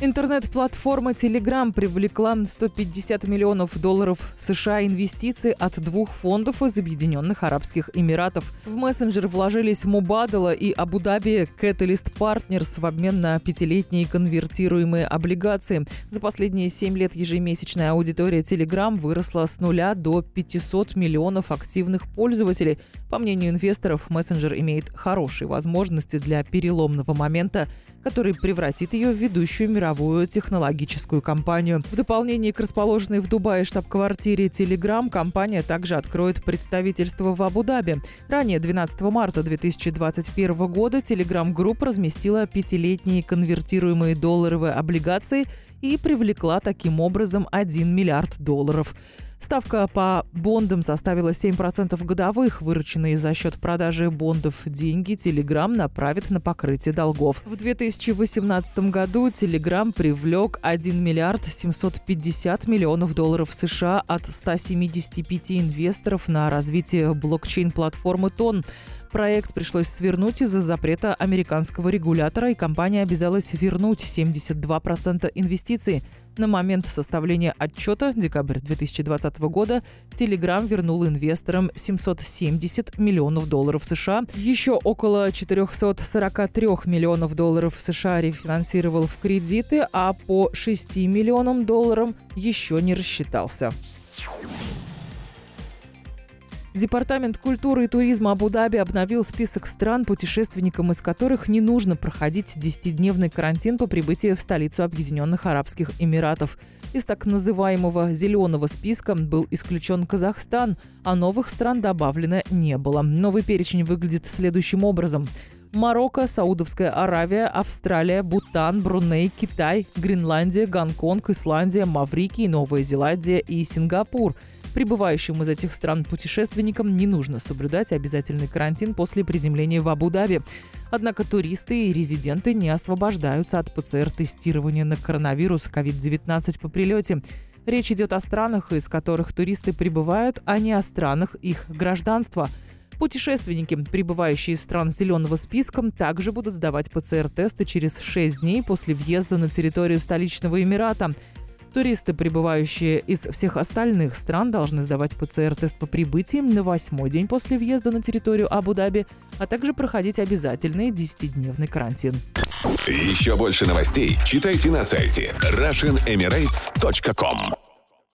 Интернет-платформа Telegram привлекла 150 миллионов долларов США инвестиций от двух фондов из Объединенных Арабских Эмиратов. В мессенджер вложились Мубадала и Абу-Даби Catalyst Partners в обмен на пятилетние конвертируемые облигации. За последние семь лет ежемесячная аудитория Telegram выросла с нуля до 500 миллионов активных пользователей. По мнению инвесторов, мессенджер имеет хорошие возможности для переломного момента, который превратит ее в ведущую мировую технологическую компанию. В дополнение к расположенной в Дубае штаб-квартире Telegram, компания также откроет представительство в Абу-Даби. Ранее, 12 марта 2021 года, Telegram Group разместила пятилетние конвертируемые долларовые облигации и привлекла таким образом 1 миллиард долларов. Ставка по бондам составила 7% годовых. Вырученные за счет продажи бондов деньги Telegram направит на покрытие долгов. В 2018 году Telegram привлек 1 миллиард 750 миллионов долларов США от 175 инвесторов на развитие блокчейн-платформы ТОН. Проект пришлось свернуть из-за запрета американского регулятора, и компания обязалась вернуть 72% инвестиций. На момент составления отчета, декабрь 2020 года, Telegram вернул инвесторам 770 миллионов долларов США. Еще около 443 миллионов долларов США рефинансировал в кредиты, а по 6 миллионам долларов еще не рассчитался. Департамент культуры и туризма Абу-Даби обновил список стран, путешественникам из которых не нужно проходить 10-дневный карантин по прибытии в столицу Объединенных Арабских Эмиратов. Из так называемого «зеленого списка» был исключен Казахстан, а новых стран добавлено не было. Новый перечень выглядит следующим образом. Марокко, Саудовская Аравия, Австралия, Бутан, Бруней, Китай, Гренландия, Гонконг, Исландия, Маврикий, Новая Зеландия и Сингапур – Прибывающим из этих стран путешественникам не нужно соблюдать обязательный карантин после приземления в Абу-Даби. Однако туристы и резиденты не освобождаются от ПЦР-тестирования на коронавирус COVID-19 по прилете. Речь идет о странах, из которых туристы прибывают, а не о странах их гражданства. Путешественники, прибывающие из стран зеленого списка, также будут сдавать ПЦР-тесты через 6 дней после въезда на территорию столичного Эмирата. Туристы, прибывающие из всех остальных стран, должны сдавать ПЦР-тест по прибытии на восьмой день после въезда на территорию Абу-Даби, а также проходить обязательный 10-дневный карантин. Еще больше новостей читайте на сайте RussianEmirates.com